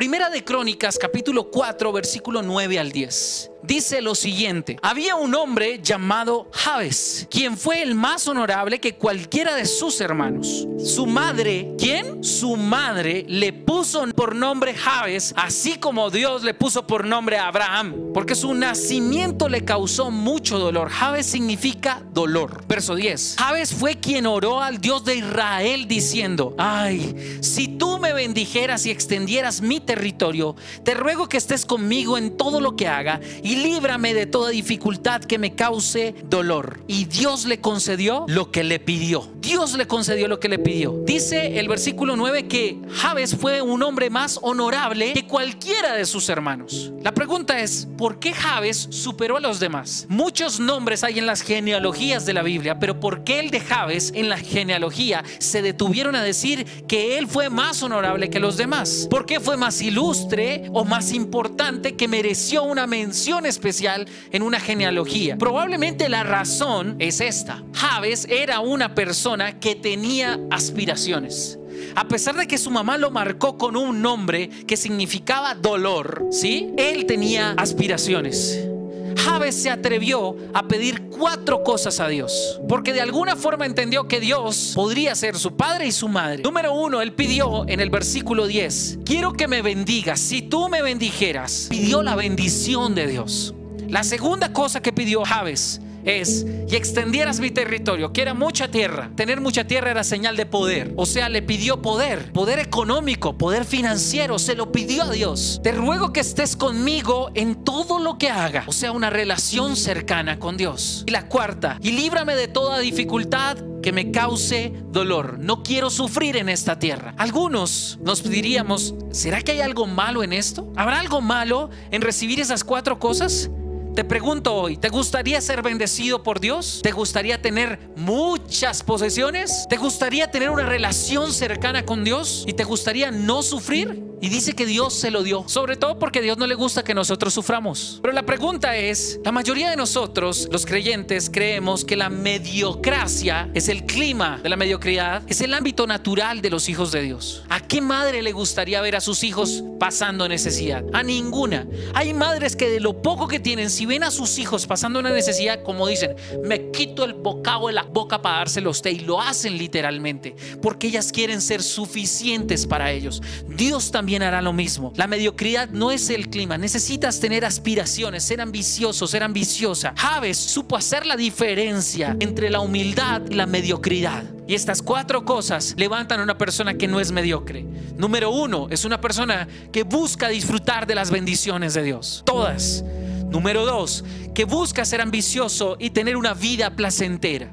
Primera de Crónicas, capítulo 4, versículo 9 al 10 dice lo siguiente: Había un hombre llamado Jabes, quien fue el más honorable que cualquiera de sus hermanos. Su madre, ¿quién? Su madre le puso por nombre Jabes, así como Dios le puso por nombre a Abraham, porque su nacimiento le causó mucho dolor. Jabes significa dolor. Verso 10. Jabes fue quien oró al Dios de Israel diciendo: Ay, si tú me bendijeras y extendieras mi territorio, te ruego que estés conmigo en todo lo que haga y líbrame de toda dificultad que me cause dolor. Y Dios le concedió lo que le pidió. Dios le concedió lo que le pidió. Dice el versículo 9 que Jabes fue un hombre más honorable que cualquiera de sus hermanos. La pregunta es, ¿por qué Jabes superó a los demás? Muchos nombres hay en las genealogías de la Biblia, pero ¿por qué el de Jabes en la genealogía se detuvieron a decir que él fue más honorable que los demás? ¿Por qué fue más ilustre o más importante que mereció una mención especial en una genealogía. Probablemente la razón es esta. Javes era una persona que tenía aspiraciones. A pesar de que su mamá lo marcó con un nombre que significaba dolor, ¿sí? Él tenía aspiraciones. Javes se atrevió a pedir cuatro cosas a Dios, porque de alguna forma entendió que Dios podría ser su padre y su madre. Número uno, él pidió en el versículo 10, quiero que me bendigas, si tú me bendijeras, pidió la bendición de Dios. La segunda cosa que pidió Javes es y extendieras mi territorio, que era mucha tierra. Tener mucha tierra era señal de poder. O sea, le pidió poder, poder económico, poder financiero, se lo pidió a Dios. Te ruego que estés conmigo en todo lo que haga. O sea, una relación cercana con Dios. Y la cuarta, y líbrame de toda dificultad que me cause dolor. No quiero sufrir en esta tierra. Algunos nos diríamos, ¿será que hay algo malo en esto? ¿Habrá algo malo en recibir esas cuatro cosas? Te pregunto hoy, ¿te gustaría ser bendecido por Dios? ¿Te gustaría tener muchas posesiones? ¿Te gustaría tener una relación cercana con Dios? ¿Y te gustaría no sufrir? Y dice que Dios se lo dio, sobre todo porque Dios no le gusta que nosotros suframos. Pero la pregunta es, la mayoría de nosotros, los creyentes, creemos que la mediocracia es el clima de la mediocridad, es el ámbito natural de los hijos de Dios. ¿A qué madre le gustaría ver a sus hijos pasando necesidad? A ninguna. Hay madres que de lo poco que tienen, si ven a sus hijos pasando una necesidad, como dicen, me quito el bocado de la boca para dárselo a usted y lo hacen literalmente, porque ellas quieren ser suficientes para ellos. Dios también hará lo mismo. La mediocridad no es el clima. Necesitas tener aspiraciones, ser ambicioso, ser ambiciosa. Javes supo hacer la diferencia entre la humildad y la mediocridad. Y estas cuatro cosas levantan a una persona que no es mediocre. Número uno, es una persona que busca disfrutar de las bendiciones de Dios. Todas. Número dos, que busca ser ambicioso y tener una vida placentera.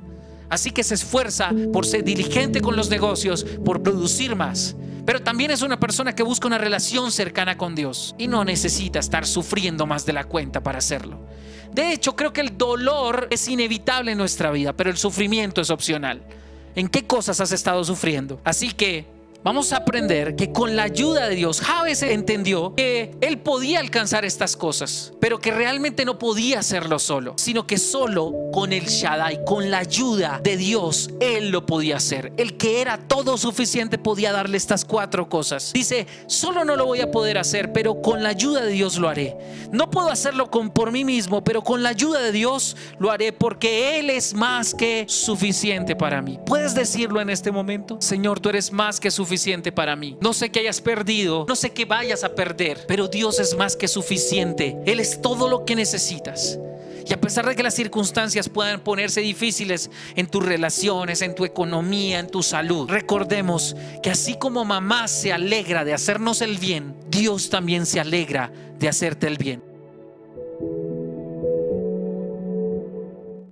Así que se esfuerza por ser diligente con los negocios, por producir más. Pero también es una persona que busca una relación cercana con Dios y no necesita estar sufriendo más de la cuenta para hacerlo. De hecho, creo que el dolor es inevitable en nuestra vida, pero el sufrimiento es opcional. ¿En qué cosas has estado sufriendo? Así que vamos a aprender que con la ayuda de Dios, Javes entendió que él podía alcanzar estas cosas, pero que realmente no podía hacerlo solo, sino que solo con el Shaddai, con la ayuda de Dios, él lo podía hacer. El que era todo suficiente podía darle estas cuatro cosas. Dice, solo no lo voy a poder hacer, pero con la ayuda de Dios lo haré. No puedo hacerlo con, por mí mismo, pero con la ayuda de Dios lo haré porque Él es más que suficiente para mí. ¿Puedes decirlo en este momento? Señor, tú eres más que suficiente para mí. No sé que hayas perdido, no sé que vayas a perder, pero Dios es más que suficiente. Él es todo lo que necesitas. Y a pesar de que las circunstancias puedan ponerse difíciles en tus relaciones, en tu economía, en tu salud, recordemos que así como mamá se alegra de hacernos el bien, Dios también se alegra de hacerte el bien.